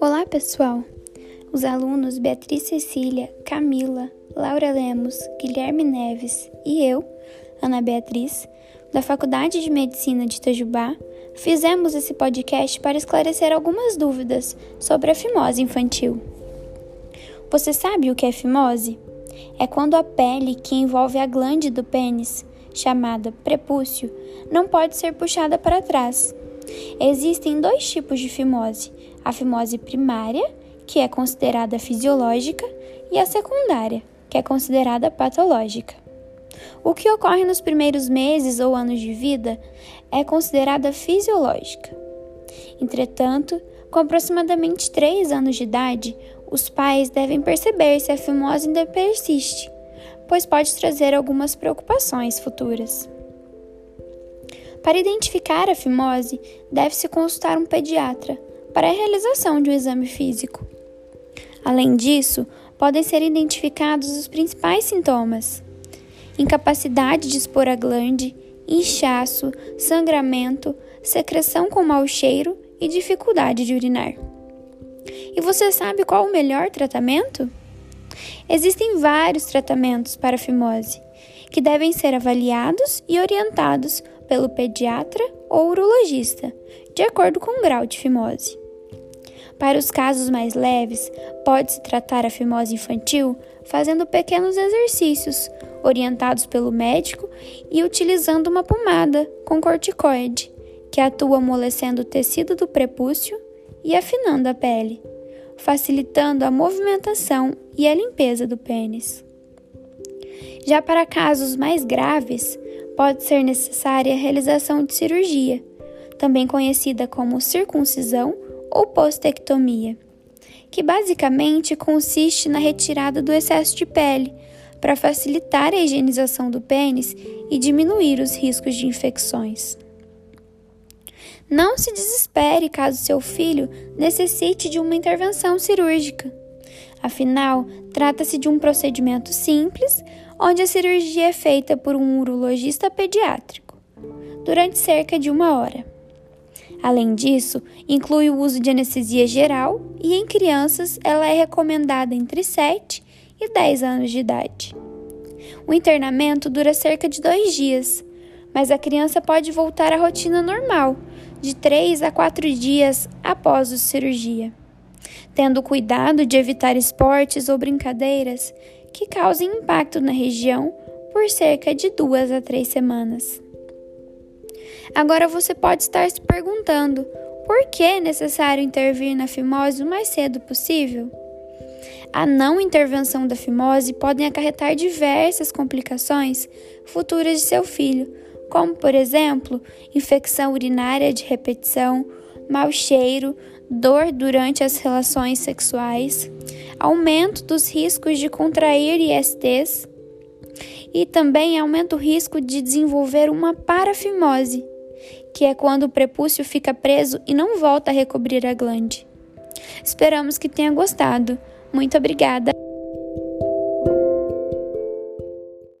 Olá, pessoal! Os alunos Beatriz Cecília, Camila, Laura Lemos, Guilherme Neves e eu, Ana Beatriz, da Faculdade de Medicina de Itajubá, fizemos esse podcast para esclarecer algumas dúvidas sobre a fimose infantil. Você sabe o que é fimose? É quando a pele que envolve a glande do pênis, chamada prepúcio, não pode ser puxada para trás. Existem dois tipos de fimose: a fimose primária, que é considerada fisiológica, e a secundária, que é considerada patológica. O que ocorre nos primeiros meses ou anos de vida é considerada fisiológica. Entretanto, com aproximadamente 3 anos de idade, os pais devem perceber se a fimose ainda persiste, pois pode trazer algumas preocupações futuras. Para identificar a fimose, deve-se consultar um pediatra, para a realização de um exame físico. Além disso, podem ser identificados os principais sintomas: incapacidade de expor a glande, inchaço, sangramento, secreção com mau cheiro e dificuldade de urinar. E você sabe qual o melhor tratamento? Existem vários tratamentos para a fimose, que devem ser avaliados e orientados pelo pediatra ou urologista, de acordo com o grau de fimose. Para os casos mais leves, pode-se tratar a fimose infantil fazendo pequenos exercícios, orientados pelo médico e utilizando uma pomada com corticoide, que atua amolecendo o tecido do prepúcio e afinando a pele, facilitando a movimentação e a limpeza do pênis. Já para casos mais graves, pode ser necessária a realização de cirurgia, também conhecida como circuncisão ou postectomia, que basicamente consiste na retirada do excesso de pele para facilitar a higienização do pênis e diminuir os riscos de infecções. Não se desespere caso seu filho necessite de uma intervenção cirúrgica. Afinal, trata-se de um procedimento simples, onde a cirurgia é feita por um urologista pediátrico, durante cerca de uma hora. Além disso, inclui o uso de anestesia geral e em crianças ela é recomendada entre 7 e 10 anos de idade. O internamento dura cerca de dois dias, mas a criança pode voltar à rotina normal, de 3 a 4 dias após a cirurgia, tendo cuidado de evitar esportes ou brincadeiras que causem impacto na região por cerca de 2 a 3 semanas. Agora você pode estar se perguntando: por que é necessário intervir na fimose o mais cedo possível? A não intervenção da fimose pode acarretar diversas complicações futuras de seu filho, como, por exemplo, infecção urinária de repetição, mau cheiro, dor durante as relações sexuais, aumento dos riscos de contrair ISTs e também aumenta o risco de desenvolver uma parafimose que é quando o prepúcio fica preso e não volta a recobrir a glande. Esperamos que tenha gostado. Muito obrigada!